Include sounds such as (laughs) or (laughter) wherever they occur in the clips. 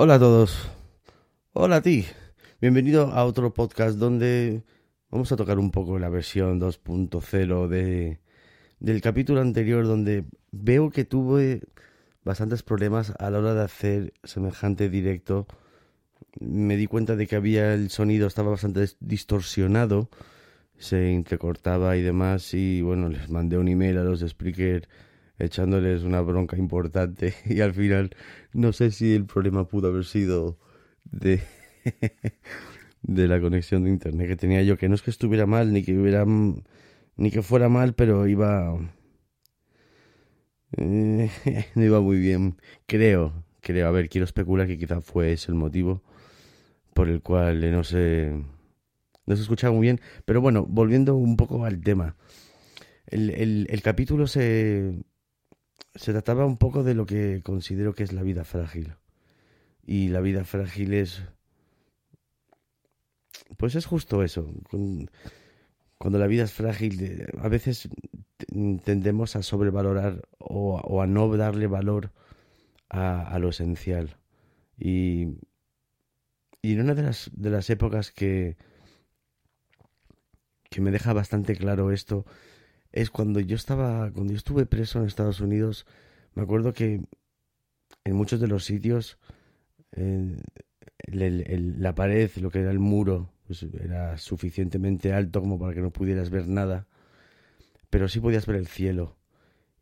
Hola a todos. Hola a ti. Bienvenido a otro podcast donde vamos a tocar un poco la versión 2.0 de, del capítulo anterior donde veo que tuve bastantes problemas a la hora de hacer semejante directo. Me di cuenta de que había el sonido estaba bastante distorsionado, se entrecortaba y demás y bueno, les mandé un email a los de Spreaker echándoles una bronca importante (laughs) y al final no sé si el problema pudo haber sido de (laughs) de la conexión de internet que tenía yo que no es que estuviera mal ni que hubiera ni que fuera mal pero iba eh, (laughs) no iba muy bien creo creo. A ver quiero especular que quizá fue ese el motivo por el cual no sé no se escuchaba muy bien. Pero bueno volviendo un poco al tema. El, el capítulo se se trataba un poco de lo que considero que es la vida frágil. Y la vida frágil es... Pues es justo eso. Cuando la vida es frágil, a veces tendemos a sobrevalorar o, a no darle valor a, lo esencial. Y, y en una de las, de las épocas que, que me deja bastante claro esto es cuando yo estaba, cuando yo estuve preso en Estados Unidos, me acuerdo que en muchos de los sitios eh, la pared, lo que era el muro, pues era suficientemente alto como para que no pudieras ver nada, pero sí podías ver el cielo.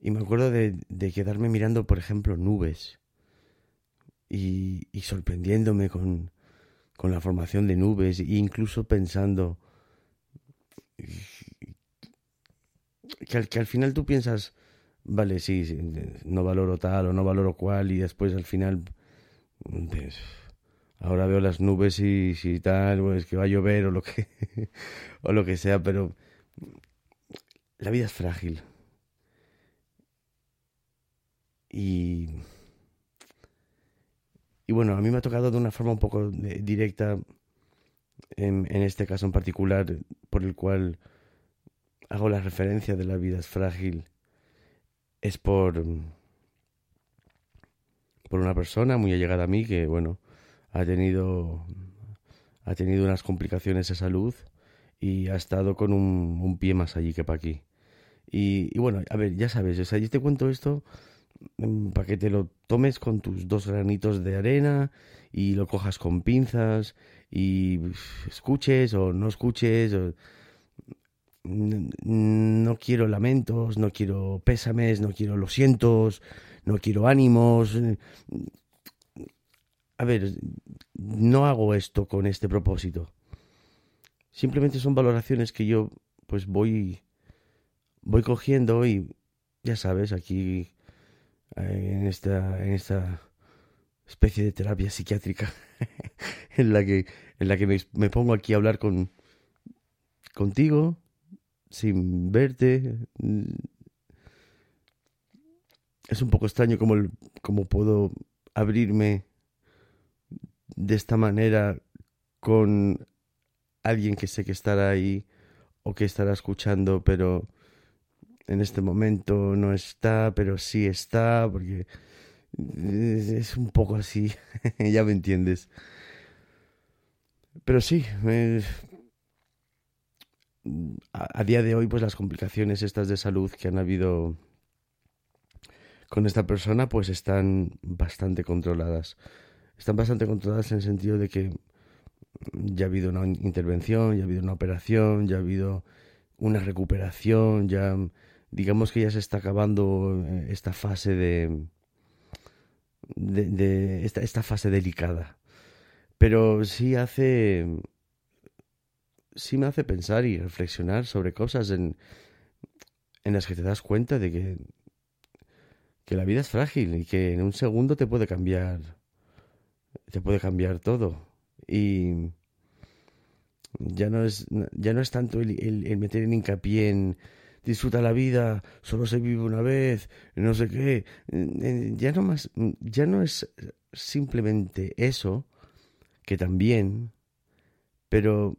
Y me acuerdo de, quedarme mirando, por ejemplo, nubes y, y sorprendiéndome con, con la formación de nubes e incluso pensando que al, que al final tú piensas, vale, sí, no valoro tal o no valoro cual y después al final, pues, ahora veo las nubes y si tal, pues que va a llover o lo que, (laughs) o lo que sea, pero la vida es frágil. Y, y bueno, a mí me ha tocado de una forma un poco directa, en, en este caso en particular, por el cual hago la referencia de la vida es frágil es por por una persona muy allegada a mí que bueno ha tenido ha tenido unas complicaciones de salud y ha estado con un, un pie más allí que para aquí Y, bueno, a ver, ya sabes, o sea, yo te cuento esto mm, para que te lo tomes con tus dos granitos de arena y lo cojas con pinzas y escuches o no escuches. No quiero lamentos, no quiero pésames, no quiero lo sientos, no quiero ánimos. A ver, no hago esto con este propósito. Simplemente son valoraciones que yo pues voy voy cogiendo y ya sabes, aquí en esta en esta especie de terapia psiquiátrica (laughs) en la que en la que me, pongo aquí a hablar con contigo sin verte es un poco extraño como como puedo abrirme de esta manera con alguien que sé que estará ahí o que estará escuchando, pero en este momento no está, pero sí está, porque es un poco así, (laughs) ya me entiendes. Pero sí, a, día de hoy, pues las complicaciones estas de salud que han habido con esta persona, pues están bastante controladas están bastante controladas en el sentido de que ya ha habido una intervención, ya ha habido una operación, ya ha habido una recuperación, ya digamos que ya se está acabando eh, esta fase de, de, esta, esta fase delicada. Pero sí hace sí me hace pensar y reflexionar sobre cosas en, en las que te das cuenta de que, que la vida es frágil y que en un segundo te puede cambiar te puede cambiar todo. Y ya no es, ya no es tanto el, el, meter en hincapié en disfruta la vida, solo se vive una vez, no sé qué. Ya no más, ya no es simplemente eso, que también, pero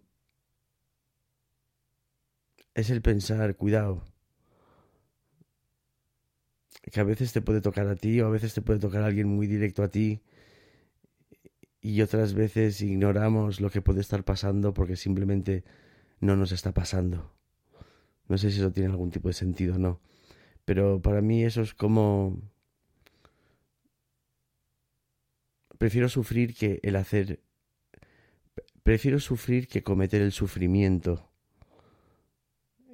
es el pensar, cuidado, que a veces te puede tocar a ti o a veces te puede tocar a alguien muy directo a ti y otras veces ignoramos lo que puede estar pasando porque simplemente no nos está pasando. No sé si eso tiene algún tipo de sentido o no, pero para mí eso es como... Prefiero sufrir que el hacer... Prefiero sufrir que cometer el sufrimiento.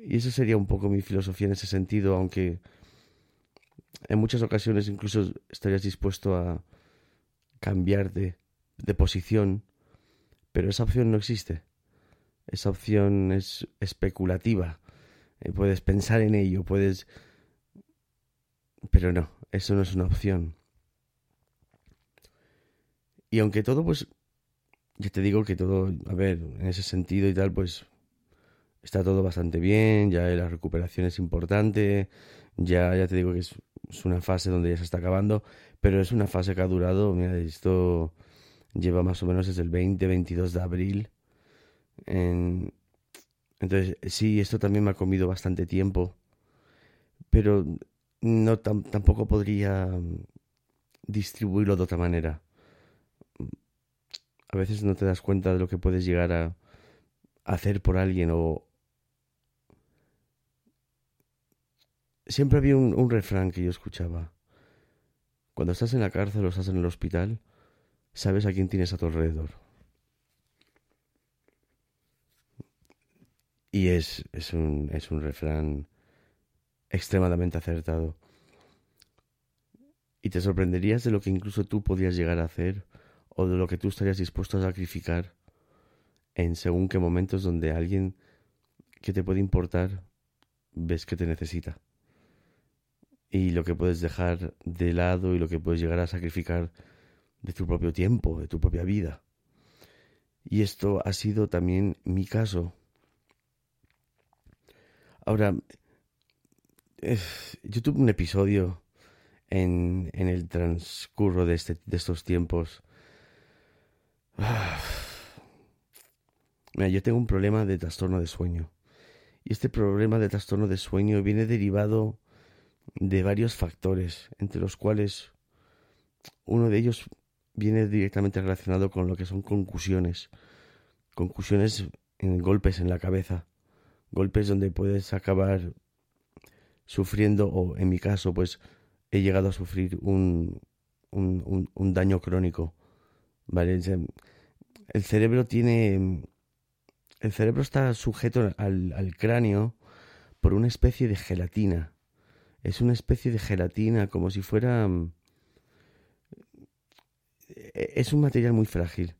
Y eso sería un poco mi filosofía en ese sentido, aunque en muchas ocasiones incluso estarías dispuesto a cambiarte de posición, pero esa opción no existe. Esa opción es especulativa. Eh, puedes pensar en ello, puedes... Pero no, eso no es una opción. Y aunque todo, pues, ya te digo que todo, a ver, en ese sentido y tal, pues, está todo bastante bien, ya la recuperación es importante, ya, ya te digo que es, una fase donde ya se está acabando, pero es una fase que ha durado, mira, esto lleva más o menos desde el 20-22 de abril. Entonces, sí, esto también me ha comido bastante tiempo, pero no tampoco podría distribuirlo de otra manera. A veces no te das cuenta de lo que puedes llegar a hacer por alguien o... Siempre había un, refrán que yo escuchaba. Cuando estás en la cárcel o estás en el hospital, sabes a quién tienes a tu alrededor. Y es, es, un, es un refrán extremadamente acertado. Y te sorprenderías de lo que incluso tú podrías llegar a hacer o de lo que tú estarías dispuesto a sacrificar en según qué momentos donde alguien que te puede importar ves que te necesita. Y lo que puedes dejar de lado y lo que puedes llegar a sacrificar de tu propio tiempo, de tu propia vida. Y esto ha sido también mi caso. Ahora, yo tuve un episodio en, en el transcurso de, este, de estos tiempos. (sighs) Mira, yo tengo un problema de trastorno de sueño. Y este problema de trastorno de sueño viene derivado de varios factores, entre los cuales uno de ellos viene directamente relacionado con lo que son concusiones. Concusiones en golpes en la cabeza. Golpes donde puedes acabar sufriendo, o en mi caso, pues he llegado a sufrir un, un, un, daño crónico. ¿Vale? El cerebro tiene. El cerebro está sujeto al, al cráneo por una especie de gelatina. Es una especie de gelatina, como si fuera. Es un material muy frágil.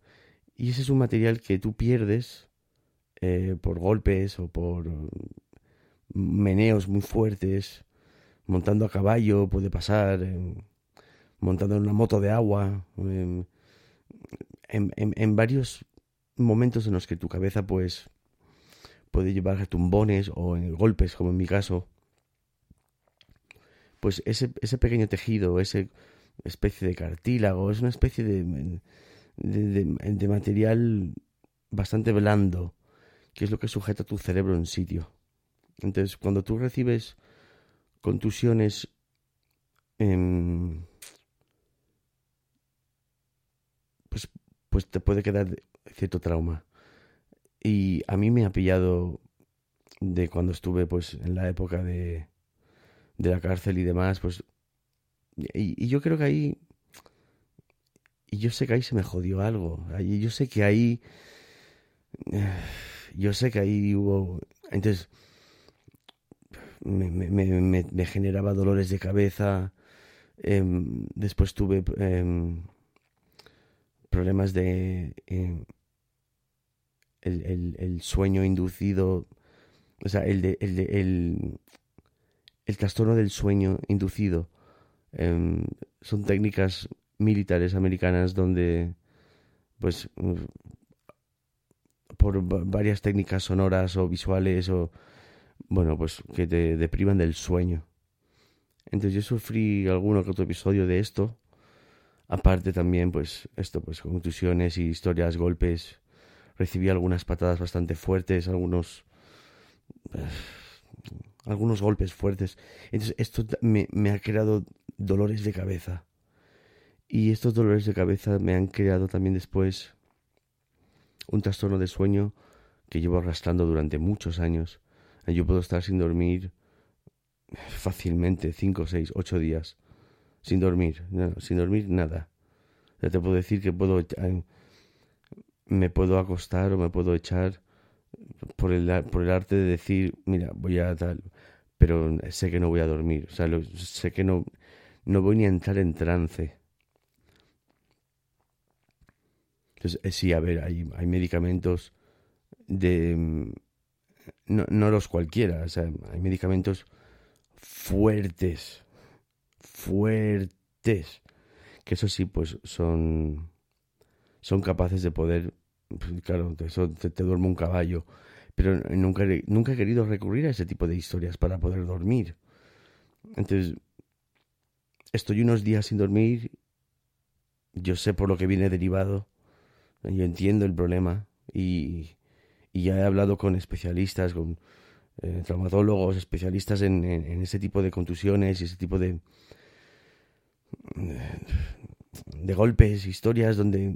Y ese es un material que tú pierdes eh, por golpes o por meneos muy fuertes, montando a caballo puede pasar, montando en una moto de agua, en, en, varios momentos en los que tu cabeza pues puede llevar tumbones o en golpes, como en mi caso, pues ese, ese pequeño tejido, esa especie de cartílago, es una especie de, de, material bastante blando, que es lo que sujeta tu cerebro en sitio. Entonces, cuando tú recibes contusiones em, pues, pues te puede quedar cierto trauma. Y a mí me ha pillado de cuando estuve pues en la época de, de la cárcel y demás, pues y, yo creo que ahí y yo sé que ahí se me jodió algo. Yo sé que ahí (sighs) yo sé que ahí hubo entonces me, me, me, generaba dolores de cabeza. Em, después tuve em, problemas de em, el, sueño inducido, o sea, el, de, el, de, el, el trastorno del sueño inducido. son técnicas militares americanas donde, pues, por varias técnicas sonoras o visuales o bueno, pues que te deprivan del sueño. Entonces yo sufrí algún que otro episodio de esto. Aparte también, pues, esto, pues, contusiones y historias, golpes. Recibí algunas patadas bastante fuertes, algunos... Eh, algunos golpes fuertes. Entonces esto me, me ha creado dolores de cabeza. Y estos dolores de cabeza me han creado también después un trastorno de sueño que llevo arrastrando durante muchos años yo puedo estar sin dormir fácilmente, 5, 6, 8 días. Sin dormir, sin dormir nada. Ya te puedo decir que puedo eh, me puedo acostar o me puedo echar por el, por el arte de decir, mira, voy a tal, pero sé que no voy a dormir, o sea, sé que no, no voy ni a entrar en trance. Entonces, eh, sí, a ver, hay, hay medicamentos de no, no los cualquiera, o sea, hay medicamentos fuertes, fuertes, que eso sí, pues son, son capaces de poder, pues, claro, eso te, te, duerme un caballo, pero nunca, nunca he querido recurrir a ese tipo de historias para poder dormir. Entonces, estoy unos días sin dormir, yo sé por lo que viene derivado, yo entiendo el problema y ya he hablado con especialistas, con eh, traumatólogos, especialistas en, ese tipo de contusiones y ese tipo de, de golpes, historias donde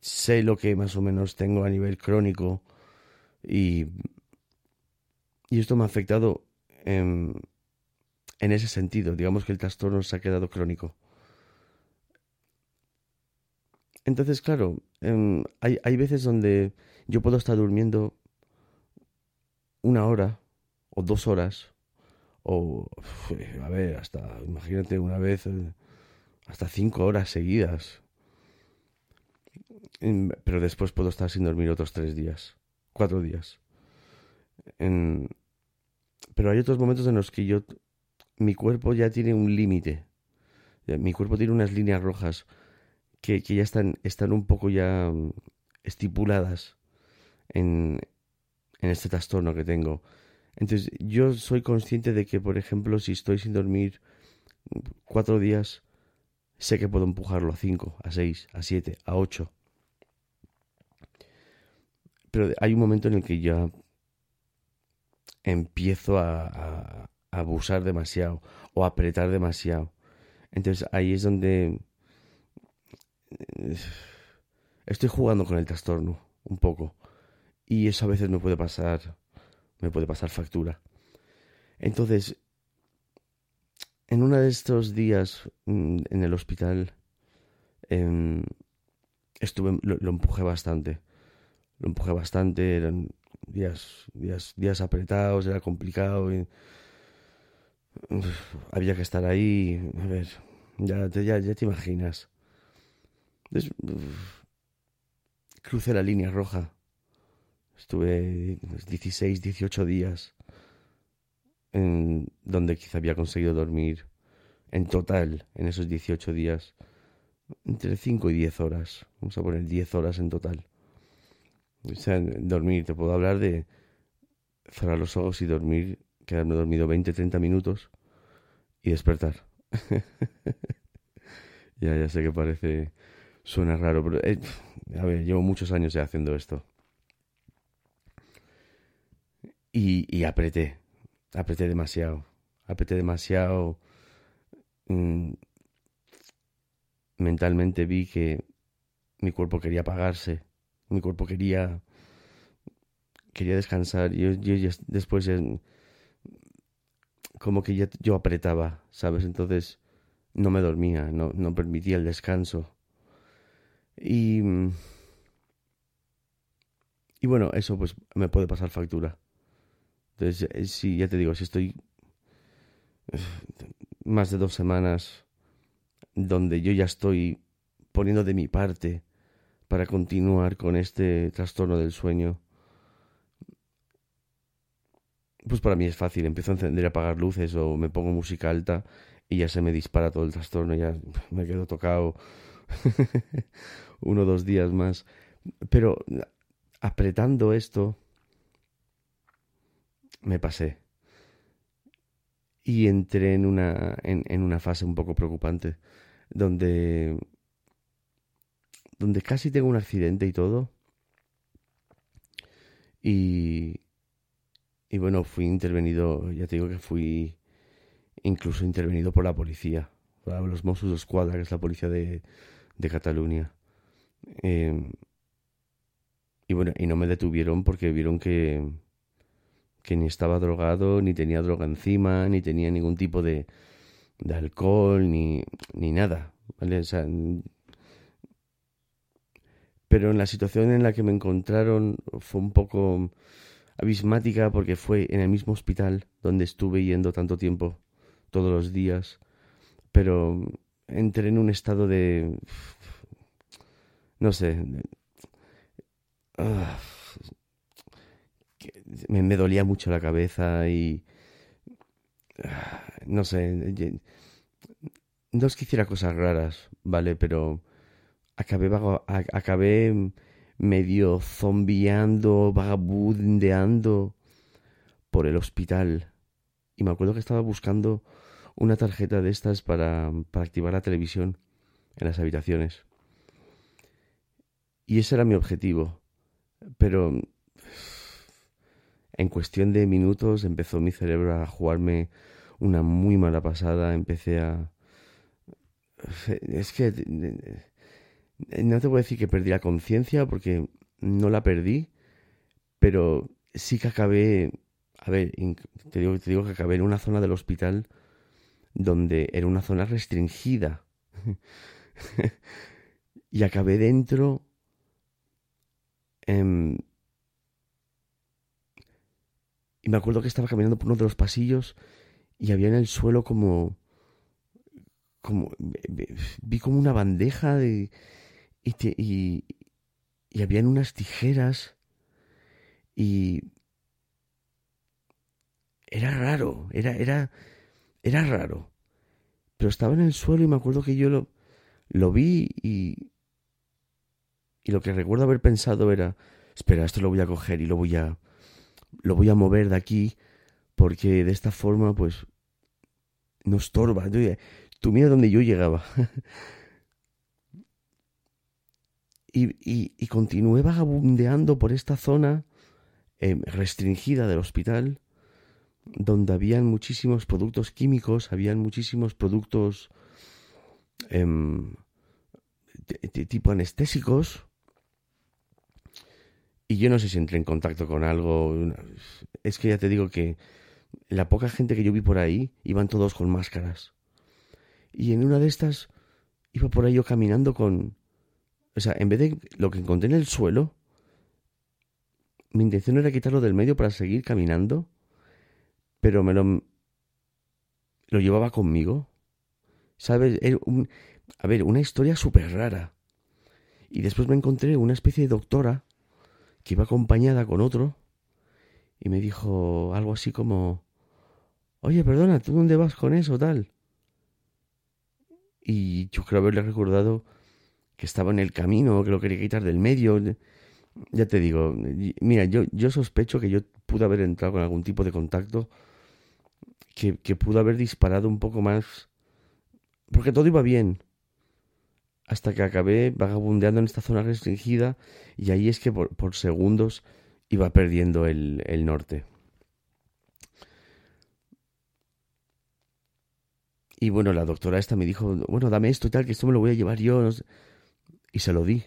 sé lo que más o menos tengo a nivel crónico y, y esto me ha afectado en, en ese sentido. Digamos que el trastorno se ha quedado crónico. Entonces, claro, em, hay, hay veces donde yo puedo estar durmiendo una hora o dos horas o, a ver, hasta, imagínate una vez, eh, hasta cinco horas seguidas. Pero después puedo estar sin dormir otros tres días, cuatro días. Pero hay otros momentos en los que yo, mi cuerpo ya tiene un límite. Mi cuerpo tiene unas líneas rojas que, que ya están, están un poco ya mm, estipuladas en, en este trastorno que tengo. Entonces, yo soy consciente de que, por ejemplo, si estoy sin dormir cuatro días, sé que puedo empujarlo a cinco, a seis, a siete, a ocho. Pero hay un momento en el que ya empiezo a, abusar demasiado o a apretar demasiado. Entonces ahí es donde eh, estoy jugando con el trastorno un poco y eso a veces me puede pasar, me puede pasar factura. Entonces, en uno de estos días mm, en el hospital, em, estuve, lo, empujé bastante. Lo empujé bastante, eran días, días, días apretados, era complicado. Y, había que estar ahí. A ver, ya te, ya, te imaginas. crucé la línea roja. Estuve 16, 18 días en donde quizá había conseguido dormir en total en esos 18 días entre 5 y 10 horas. Vamos a poner 10 horas en total. O sea, dormir, te puedo hablar de cerrar los ojos y dormir, quedarme dormido 20, 30 minutos y despertar. (laughs) ya, ya sé que parece, suena raro, pero eh, a ver, llevo muchos años ya haciendo esto. Y, y apreté, apreté demasiado, apreté demasiado. Mm, mentalmente vi que mi cuerpo quería apagarse, mi cuerpo quería quería descansar. Yo, yo después como que ya yo apretaba, ¿sabes? Entonces no me dormía, no, no permitía el descanso. Y y bueno, eso pues me puede pasar factura. Entonces, eh, sí, ya te digo, si estoy (sighs) más de dos semanas donde yo ya estoy poniendo de mi parte para continuar con este trastorno del sueño, pues para mí es fácil. Empiezo a encender y apagar luces o me pongo música alta y ya se me dispara todo el trastorno, ya (laughs) me quedo tocado (laughs) uno o dos días más. Pero apretando esto, me pasé. Y entré en una, en, una fase un poco preocupante, donde, donde casi tengo un accidente y todo. Y, y bueno, fui intervenido, ya te digo que fui incluso intervenido por la policía, por los Mossos de Escuadra, que es la policía de, de Cataluña. Em, y bueno, y no me detuvieron porque vieron que, que ni estaba drogado, ni tenía droga encima, ni tenía ningún tipo de, de alcohol, ni, ni nada. ¿vale? Pero en la situación en la que me encontraron fue un poco abismática porque fue en el mismo hospital donde estuve yendo tanto tiempo, todos los días, pero entré en un estado de... no sé... Ah, me, dolía mucho la cabeza y... No sé, no es que hiciera cosas raras, ¿vale? Pero acabé, acabé medio zombiando, vagabundeando por el hospital. Y me acuerdo que estaba buscando una tarjeta de estas para, para activar la televisión en las habitaciones. Y ese era mi objetivo. Pero en cuestión de minutos empezó mi cerebro a jugarme una muy mala pasada. Empecé a... Es que... No te voy a decir que perdí la conciencia porque no la perdí, pero sí que acabé... A ver, te digo, que acabé en una zona del hospital donde era una zona restringida. (laughs) y acabé dentro... Eh, y me acuerdo que estaba caminando por uno de los pasillos y había en el suelo como. como. vi como una bandeja de. Y, y, y habían unas tijeras y. Era raro, era, era, era raro. Pero estaba en el suelo y me acuerdo que yo lo, lo vi y, y lo que recuerdo haber pensado era, espera, esto lo voy a coger y lo voy a, lo voy a mover de aquí porque de esta forma pues no estorba. Tú mira donde yo llegaba. (laughs) y, y, continué vagabundeando por esta zona em, restringida del hospital donde habían muchísimos productos químicos, habían muchísimos productos de tipo anestésicos y yo no sé si entré en contacto con algo. Es que ya te digo que la poca gente que yo vi por ahí iban todos con máscaras. Y en una de estas iba por ahí yo caminando con... O sea, en vez de lo que encontré en el suelo, mi intención era quitarlo del medio para seguir caminando, pero me lo... lo llevaba conmigo. ¿Sabes? a ver, una historia súper rara. Y después me encontré una especie de doctora que iba acompañada con otro y me dijo algo así como, oye, perdona, ¿tú dónde vas con eso tal? Y yo creo haberle recordado que estaba en el camino, que lo quería quitar del medio. Ya te digo, mira, yo, yo sospecho que yo pude haber entrado con algún tipo de contacto que, que pudo haber disparado un poco más. Porque todo iba bien hasta que acabé vagabundeando en esta zona restringida y ahí es que por, segundos iba perdiendo el, norte. Y bueno, la doctora esta me dijo, bueno, dame esto y tal, que esto me lo voy a llevar yo. Y se lo di.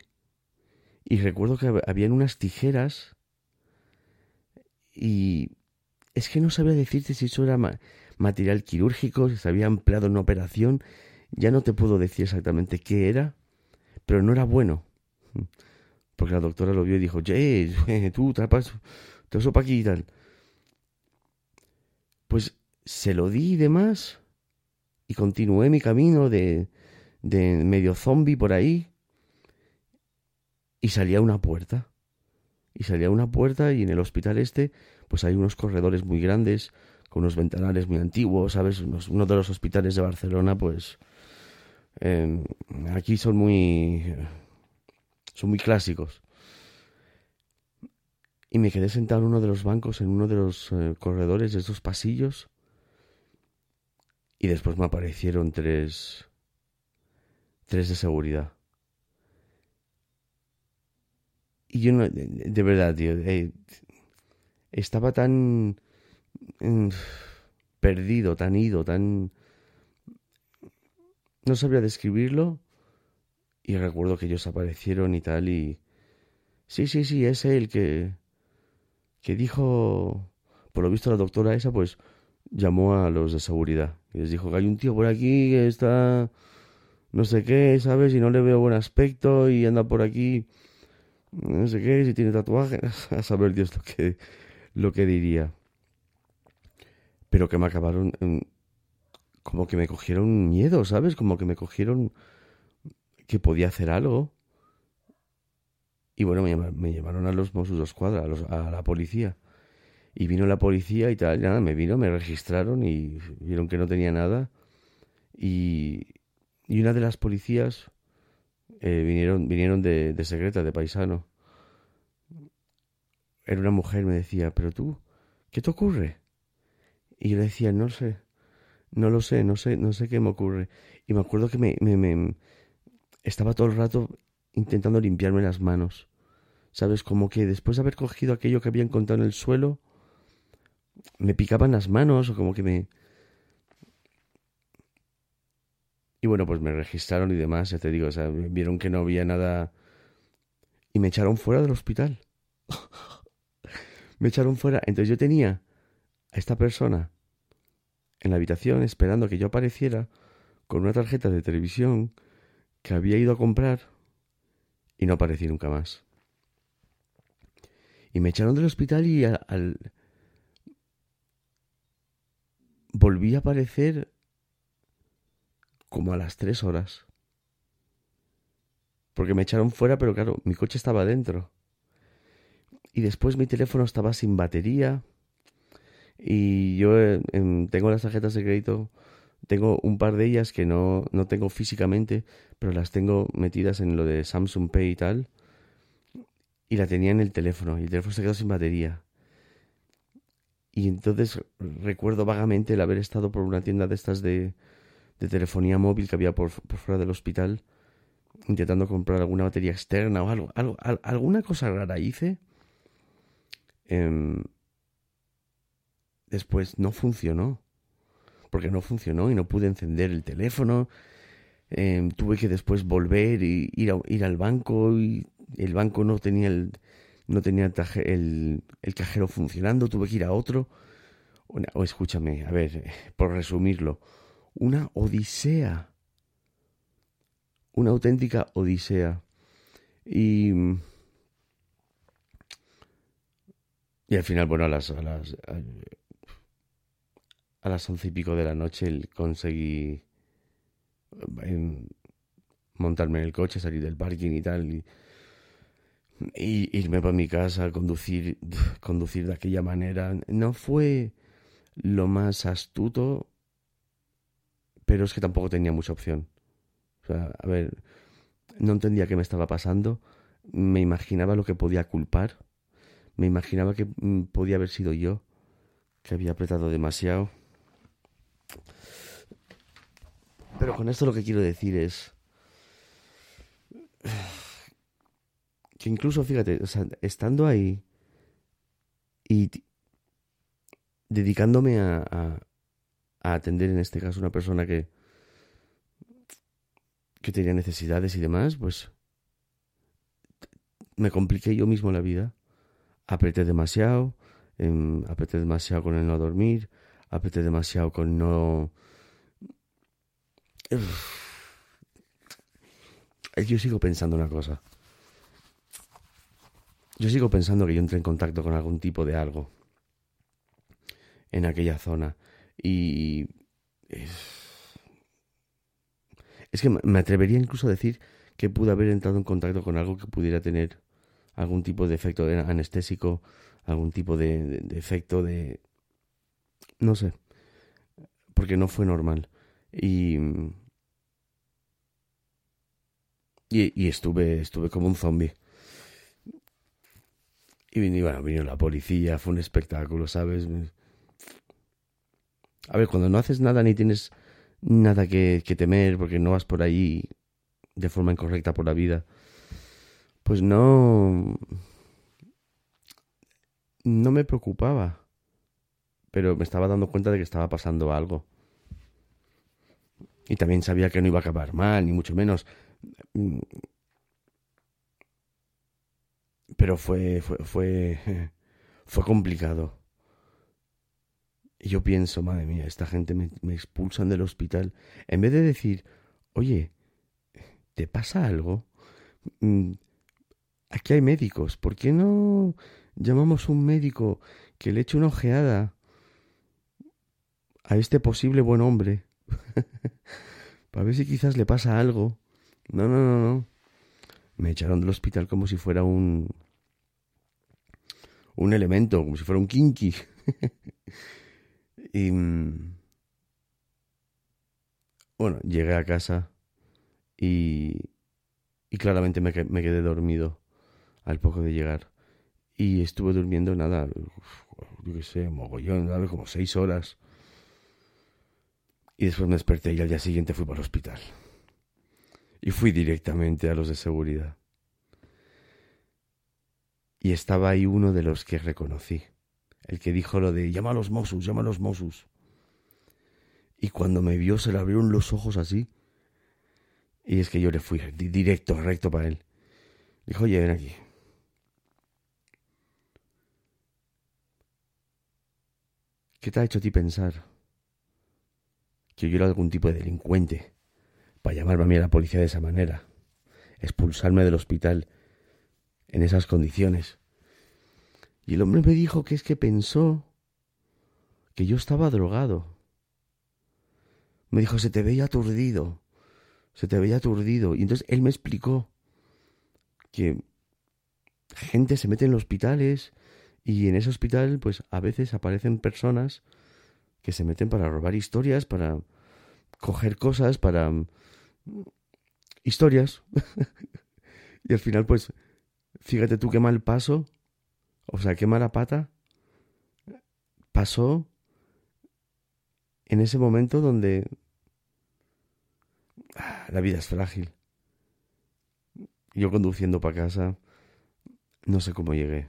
Y recuerdo que habían unas tijeras y es que no sabía decirte si eso era material quirúrgico, si se había empleado en una operación ya no te puedo decir exactamente qué era, pero no era bueno. (laughs) Porque la doctora lo vio y dijo, eh, tú, te eso para aquí y tal. Pues se lo di y demás, y continué mi camino de, de medio zombie por ahí, y salía una puerta. Y salía una puerta y en el hospital este, pues hay unos corredores muy grandes, con unos ventanales muy antiguos, ¿sabes? uno de los hospitales de Barcelona, pues Em, aquí son muy son muy clásicos y me quedé sentado en uno de los bancos en uno de los eh, corredores de estos pasillos y después me aparecieron tres tres de seguridad y yo no de, verdad tío eh, estaba tan mm, perdido tan ido tan no sabría describirlo. Y recuerdo que ellos aparecieron y tal y... Sí, sí, sí, es él que... que dijo... Por lo visto la doctora esa pues llamó a los de seguridad y les dijo que hay un tío por aquí que está... no sé qué, ¿sabes? Y no le veo buen aspecto y anda por aquí... no sé qué, si tiene tatuaje... (laughs) a saber Dios lo que, lo que diría. Pero que me acabaron como que me cogieron miedo, ¿sabes? Como que me cogieron que podía hacer algo. Y bueno, me, llevaron a los Mossos de Escuadra, a, la policía. Y vino la policía y tal, nada, me vino, me registraron y vieron que no tenía nada. Y, y una de las policías eh, vinieron, vinieron de, de secreta, de paisano. Era una mujer, me decía, pero tú, ¿qué te ocurre? Y yo le decía, no sé. No lo sé, no sé, no sé qué me ocurre. Y me acuerdo que me, me, estaba todo el rato intentando limpiarme las manos. ¿Sabes? Como que después de haber cogido aquello que había encontrado en el suelo, me picaban las manos o como que me... Y bueno, pues me registraron y demás, ya te digo, o sea, vieron que no había nada... Y me echaron fuera del hospital. (laughs) me echaron fuera. Entonces yo tenía a esta persona en la habitación esperando que yo apareciera con una tarjeta de televisión que había ido a comprar y no aparecí nunca más. Y me echaron del hospital y al, volví a aparecer como a las tres horas. Porque me echaron fuera, pero claro, mi coche estaba dentro. Y después mi teléfono estaba sin batería. Y yo eh, tengo las tarjetas de crédito, tengo un par de ellas que no, no tengo físicamente, pero las tengo metidas en lo de Samsung Pay y tal. Y la tenía en el teléfono, y el teléfono se quedó sin batería. Y entonces recuerdo vagamente el haber estado por una tienda de estas de, de telefonía móvil que había por, por, fuera del hospital, intentando comprar alguna batería externa o algo, algo alguna cosa rara hice. Eh, después no funcionó. Porque no funcionó y no pude encender el teléfono. Em, tuve que después volver y ir, ir al banco y el banco no tenía el no tenía el, el, cajero funcionando, tuve que ir a otro. o escúchame, a ver, por resumirlo, una odisea. Una auténtica odisea. Y. Y al final, bueno, a las, a las, a las once y pico de la noche conseguí em, montarme en el coche, salir del parking y tal, y, irme para mi casa, conducir, conducir de aquella manera. No fue lo más astuto, pero es que tampoco tenía mucha opción. O sea, a ver, no entendía qué me estaba pasando, me imaginaba lo que podía culpar, me imaginaba que mm, podía haber sido yo, que había apretado demasiado. Pero con esto lo que quiero decir es (sighs) que incluso, fíjate, estando ahí y dedicándome a, a, atender en este caso a una persona que, que tenía necesidades y demás, pues me compliqué yo mismo la vida. Apreté demasiado, em, apreté demasiado con el no dormir, apreté demasiado con no... (sighs) Yo sigo pensando una cosa. Yo sigo pensando que yo entré en contacto con algún tipo de algo en aquella zona. Y... Es que me atrevería incluso a decir que pude haber entrado en contacto con algo que pudiera tener algún tipo de efecto anestésico, algún tipo de, efecto de... no sé, porque no fue normal. Y... Y, estuve, estuve como un zombie. Y vino, bueno, vino la policía, fue un espectáculo, ¿sabes? A ver, cuando no haces nada ni tienes nada que, temer porque no vas por ahí de forma incorrecta por la vida, pues no... No me preocupaba, pero me estaba dando cuenta de que estaba pasando algo. Y también sabía que no iba a acabar mal, ni mucho menos. Pero fue, fue, fue, (laughs) fue complicado. Y yo pienso, madre mía, esta gente me, expulsan del hospital. En vez de decir, oye, ¿te pasa algo? Mm, aquí hay médicos, ¿por qué no llamamos un médico que le eche una ojeada a este posible buen hombre? (laughs) Para ver si quizás le pasa algo. No, no, no, no. Me echaron del hospital como si fuera un... un elemento, como si fuera un kinky. (laughs) y... Mm, bueno, llegué a casa y, y claramente me, quedé dormido al poco de llegar. Y estuve durmiendo nada, yo qué sé, mogollón, como seis horas. Y después me desperté y al día siguiente fui para el hospital. Y fui directamente a los de seguridad. Y estaba ahí uno de los que reconocí. El que dijo lo de llama a los Mossus, llama a los Mossus. Y cuando me vio se le abrieron los ojos así. Y es que yo le fui directo, recto para él. Dijo, oye, ven aquí. ¿Qué te ha hecho a ti pensar que yo era algún tipo de delincuente para llamarme a mí a la policía de esa manera, expulsarme del hospital en esas condiciones? Y el hombre me dijo que es que pensó que yo estaba drogado. Me dijo, se te veía aturdido, se te veía aturdido. Y entonces él me explicó que gente se mete en los hospitales y en ese hospital pues a veces aparecen personas que se meten para robar historias, para coger cosas, para mm, historias. (laughs) y al final pues fíjate tú qué mal paso, o sea, qué mala pata pasó en ese momento donde ah, la vida es frágil. Yo conduciendo para casa, no sé cómo llegué.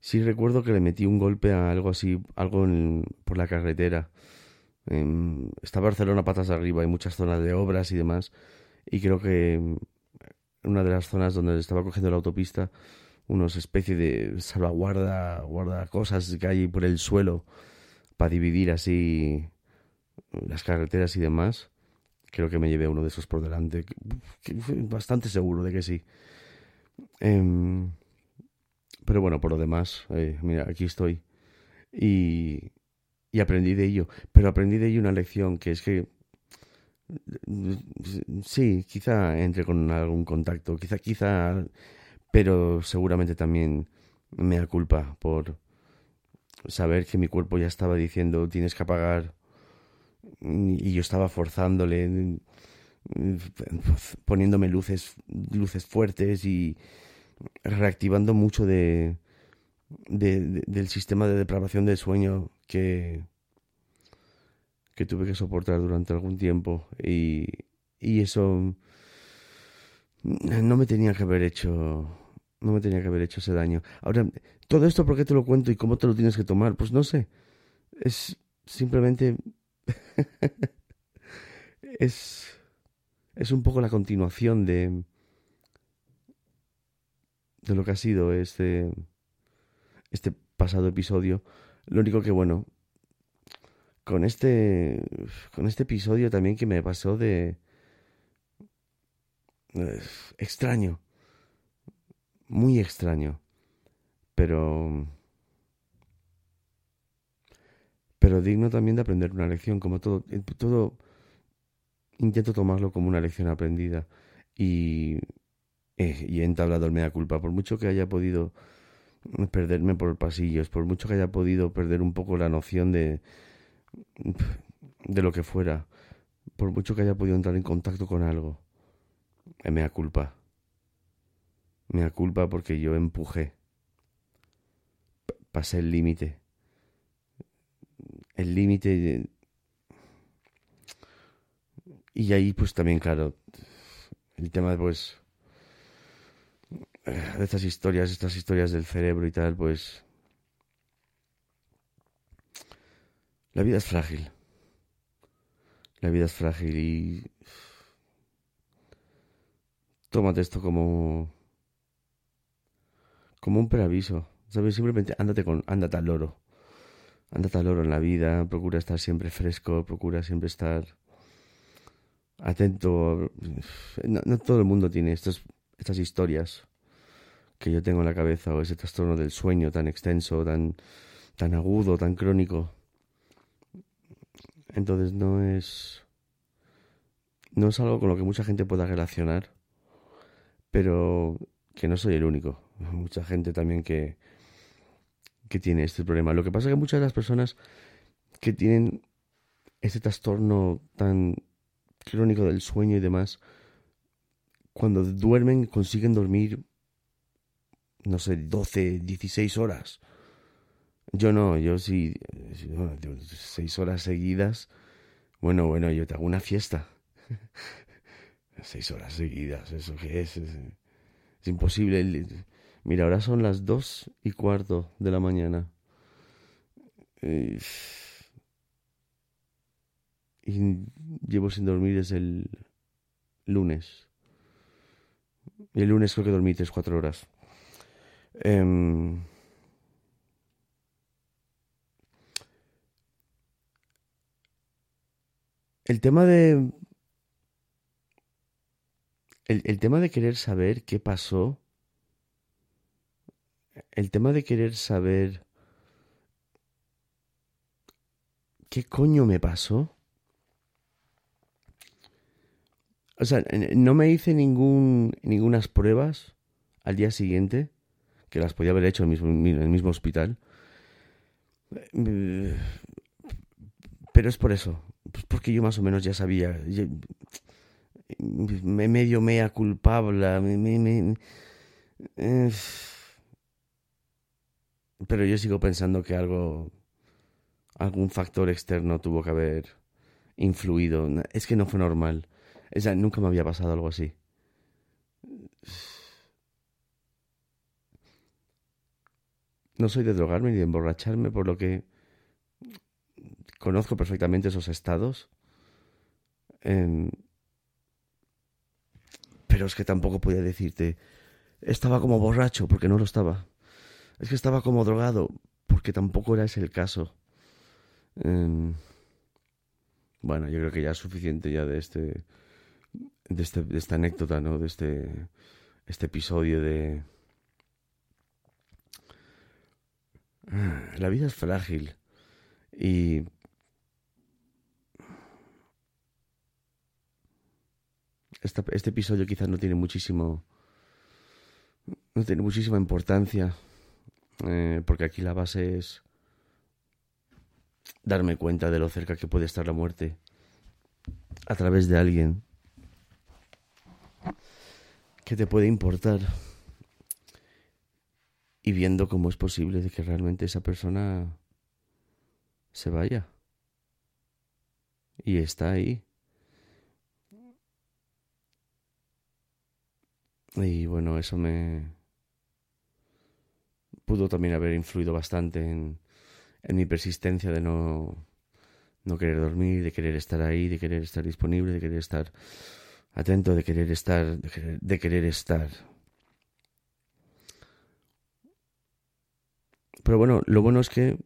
Sí recuerdo que le metí un golpe a algo así, algo por la carretera. está Barcelona patas arriba, hay muchas zonas de obras y demás. Y creo que una de las zonas donde estaba cogiendo la autopista, unos especie de salvaguarda, guarda cosas que hay por el suelo para dividir así las carreteras y demás. Creo que me llevé uno de esos por delante. bastante seguro de que sí. Em, pero bueno, por lo demás, eh, mira, aquí estoy. Y, y aprendí de ello. Pero aprendí de ello una lección que es que sí, quizá entre con algún contacto, quizá, quizá, pero seguramente también me da culpa por saber que mi cuerpo ya estaba diciendo tienes que apagar y yo estaba forzándole poniéndome luces luces fuertes y reactivando mucho de, del sistema de depravación del sueño que que tuve que soportar durante algún tiempo y, y eso no me tenía que haber hecho no me tenía que haber hecho ese daño. Ahora, todo esto por qué te lo cuento y cómo te lo tienes que tomar, pues no sé. Es simplemente (laughs) es es un poco la continuación de de lo que ha sido este este pasado episodio. Lo único que bueno, con este con este episodio también que me pasó de eh, extraño muy extraño pero pero digno también de aprender una lección como todo eh, todo intento tomarlo como una lección aprendida y eh, y he entablado el mea culpa. Por mucho que haya podido perderme por pasillos por mucho que haya podido perder un poco la noción de de lo que fuera, por mucho que haya podido entrar en contacto con algo, me da culpa. Me da culpa porque yo empujé. pasé el límite. El límite. Y ahí, pues también, claro, el tema de, pues. de estas historias, estas historias del cerebro y tal, pues. La vida es frágil. La vida es frágil y... Tómate esto como... Como un preaviso. ¿Sabes? Simplemente ándate con... Ándate al loro. Ándate al loro en la vida. Procura estar siempre fresco. Procura siempre estar... Atento. No, todo el mundo tiene estos, estas historias que yo tengo en la cabeza o ese trastorno del sueño tan extenso, tan, tan agudo, tan crónico. Entonces no es. No es algo con lo que mucha gente pueda relacionar. Pero que no soy el único. (laughs) Mucha gente también que, que tiene este problema. Lo que pasa es que muchas de las personas que tienen este trastorno tan crónico del sueño y demás, cuando duermen consiguen dormir, no sé, 12, 16 horas. Yo no, yo sí, seis horas seguidas. Bueno, bueno, yo te hago una fiesta. (laughs) seis horas seguidas, ¿eso qué es? es? imposible. Mira, ahora son las dos y cuarto de la mañana. Y llevo sin dormir desde el lunes. Y el lunes creo que dormí tres, cuatro horas. Eh, El tema de. El, tema de querer saber qué pasó. El tema de querer saber. ¿Qué coño me pasó? O sea, no me hice ningún, ningunas pruebas al día siguiente, que las podía haber hecho en el mismo, en el mismo hospital. Pero es por eso. Pues porque yo más o menos ya sabía. me medio mea culpable. pero yo sigo pensando que algo. algún factor externo tuvo que haber influido. Es que no fue normal. nunca me había pasado algo así. No soy de drogarme ni de emborracharme, por lo que conozco perfectamente esos estados. Em, pero es que tampoco podía decirte estaba como borracho, porque no lo estaba. Es que estaba como drogado, porque tampoco era ese el caso. Em, bueno, yo creo que ya es suficiente ya de este, de este, de esta anécdota, ¿no? De este, este episodio de... La vida es frágil y este episodio quizás no tiene muchísimo no tiene muchísima importancia eh, porque aquí la base es darme cuenta de lo cerca que puede estar la muerte a través de alguien que te puede importar. Y viendo cómo es posible de que realmente esa persona se vaya. Y está ahí y bueno eso me pudo también haber influido bastante en, mi persistencia de no, no querer dormir, de querer estar ahí, de querer estar disponible, de querer estar atento, de querer estar, de querer, estar. Pero bueno, lo bueno es que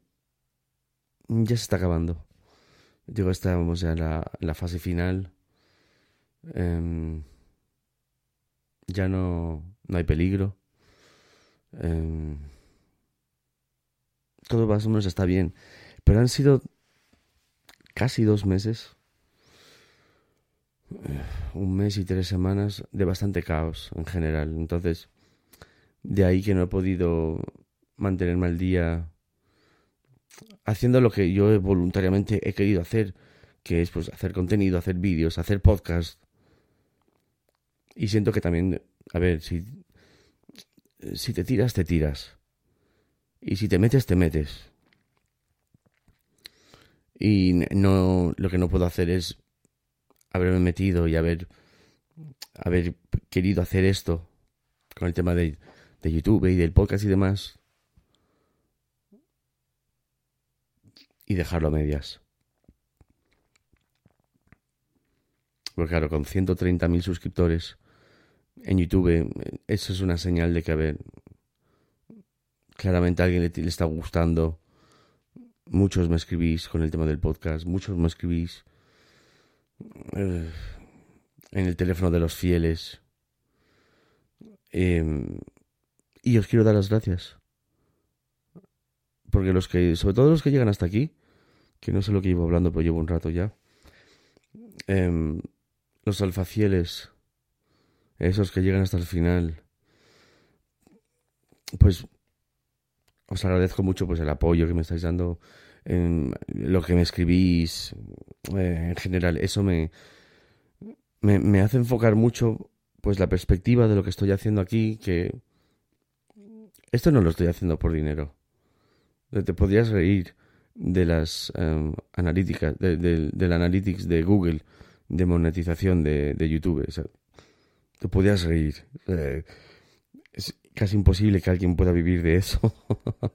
ya se está acabando. Digo, estamos ya en la, la fase final. Em, ya no, no hay peligro. Eh, todo más o menos está bien. Pero han sido casi dos meses, eh, un mes y tres semanas de bastante caos en general. Entonces, de ahí que no he podido mantenerme al día haciendo lo que yo voluntariamente he querido hacer, que es pues hacer contenido, hacer vídeos, hacer podcast. Y siento que también, a ver, si, si te tiras, te tiras. Y si te metes, te metes. Y no, lo que no puedo hacer es haberme metido y haber, haber querido hacer esto con el tema de, de YouTube y del podcast y demás. Y dejarlo a medias. Porque claro, con 130.000 suscriptores en YouTube, eso es una señal de que, a ver, claramente a alguien le, está gustando. Muchos me escribís con el tema del podcast, muchos me escribís eh, en el teléfono de los fieles. Em, y os quiero dar las gracias. Porque los que, sobre todo los que llegan hasta aquí, que no sé lo que llevo hablando, pero llevo un rato ya. Em, los alfafieles, esos que llegan hasta el final, pues os agradezco mucho pues el apoyo que me estáis dando, en lo que me escribís, eh, en general, eso me, me, hace enfocar mucho pues la perspectiva de lo que estoy haciendo aquí, que esto no lo estoy haciendo por dinero. Te podrías reír de las em, analíticas, de, del analytics de Google, de monetización de, de YouTube. Te podrías reír. Eh, casi imposible que alguien pueda vivir de eso. (laughs)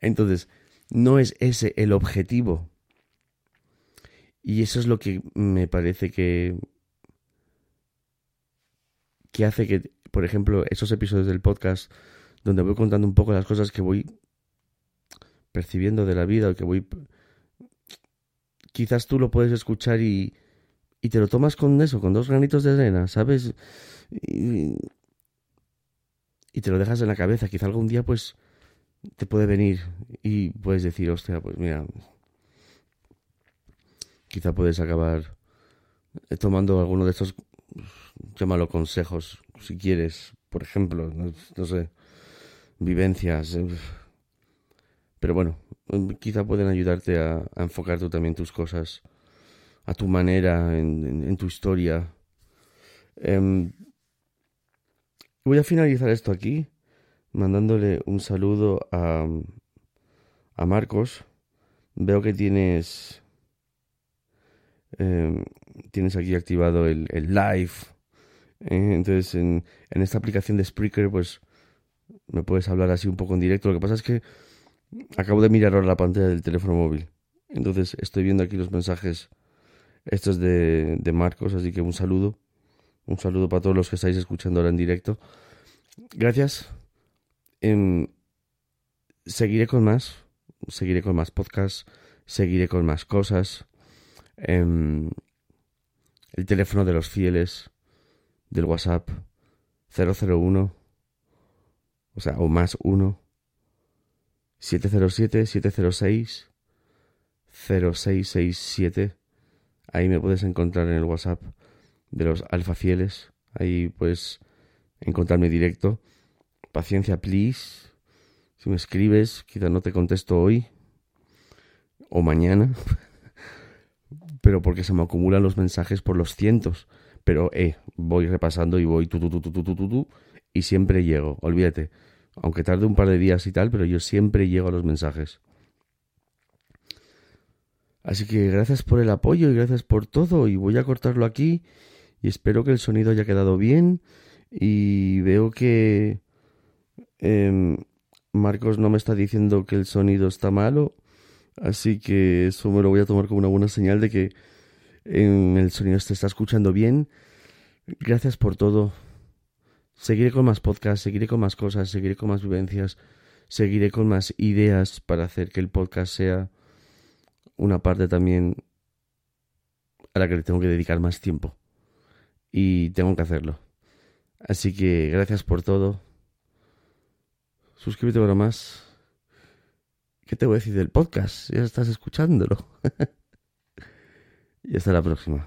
Entonces, no es ese el objetivo. Y eso es lo que me parece que que hace que, por ejemplo, esos episodios del podcast donde voy contando un poco las cosas que voy percibiendo de la vida o que voy quizás tú lo puedes escuchar y y te lo tomas con eso, con dos granitos de arena, ¿sabes? Y, te lo dejas en la cabeza. Quizá algún día, pues, te puede venir y puedes decir, hostia, pues mira, quizá puedes acabar eh, tomando alguno de estos, llámalo consejos, si quieres, por ejemplo, no, sé, vivencias. Eh, pero bueno, quizá pueden ayudarte a, enfocar tú también tus cosas a tu manera, en, tu historia. Em, Voy a finalizar esto aquí, mandándole un saludo a, a Marcos. Veo que tienes, em, tienes aquí activado el, el live. ¿eh? entonces, en, en esta aplicación de Spreaker, pues me puedes hablar así un poco en directo. Lo que pasa es que acabo de mirar ahora la pantalla del teléfono móvil. Entonces, estoy viendo aquí los mensajes estos de, de Marcos, así que un saludo Un saludo para todos los que estáis escuchando ahora en directo. Gracias. Em, seguiré con más. Seguiré con más podcasts. Seguiré con más cosas. Em, el teléfono de los fieles del WhatsApp 001 o sea, o más 1 707 706 0667 Ahí me puedes encontrar en el WhatsApp de los alfa fieles. Ahí puedes encontrarme directo. Paciencia, please. Si me escribes, quizá no te contesto hoy o mañana, (laughs) pero porque se me acumulan los mensajes por los cientos. Pero eh, voy repasando y voy tu tu tu tu y siempre llego. Olvídate, aunque tarde un par de días y tal, pero yo siempre llego a los mensajes. Así que gracias por el apoyo y gracias por todo. Y voy a cortarlo aquí. Y espero que el sonido haya quedado bien. Y veo que eh, Marcos no me está diciendo que el sonido está malo. Así que eso me lo voy a tomar como una buena señal de que en el sonido se está escuchando bien. Gracias por todo. Seguiré con más podcasts, seguiré con más cosas, seguiré con más vivencias, seguiré con más ideas para hacer que el podcast sea una parte también a la que le tengo que dedicar más tiempo. Y tengo que hacerlo. Así que gracias por todo. Suscríbete para más. ¿Qué te voy a decir del podcast? Ya estás escuchándolo. (laughs) y hasta la próxima.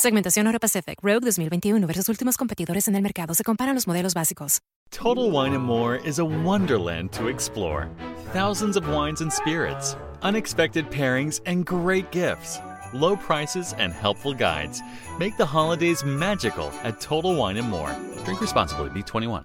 Segmentación Euro Pacific Rogue 2021 versus últimos competidores en el mercado. Se comparan los modelos básicos. Total Wine and More is a wonderland to explore. Thousands of wines and spirits, unexpected pairings, and great gifts. Low prices and helpful guides make the holidays magical at Total Wine and More. Drink responsibly. Be 21.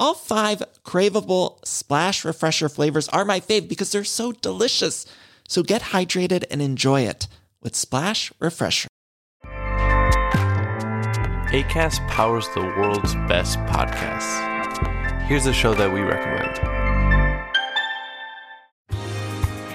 All five craveable Splash Refresher flavors are my fave because they're so delicious. So get hydrated and enjoy it with Splash Refresher. ACAST powers the world's best podcasts. Here's a show that we recommend.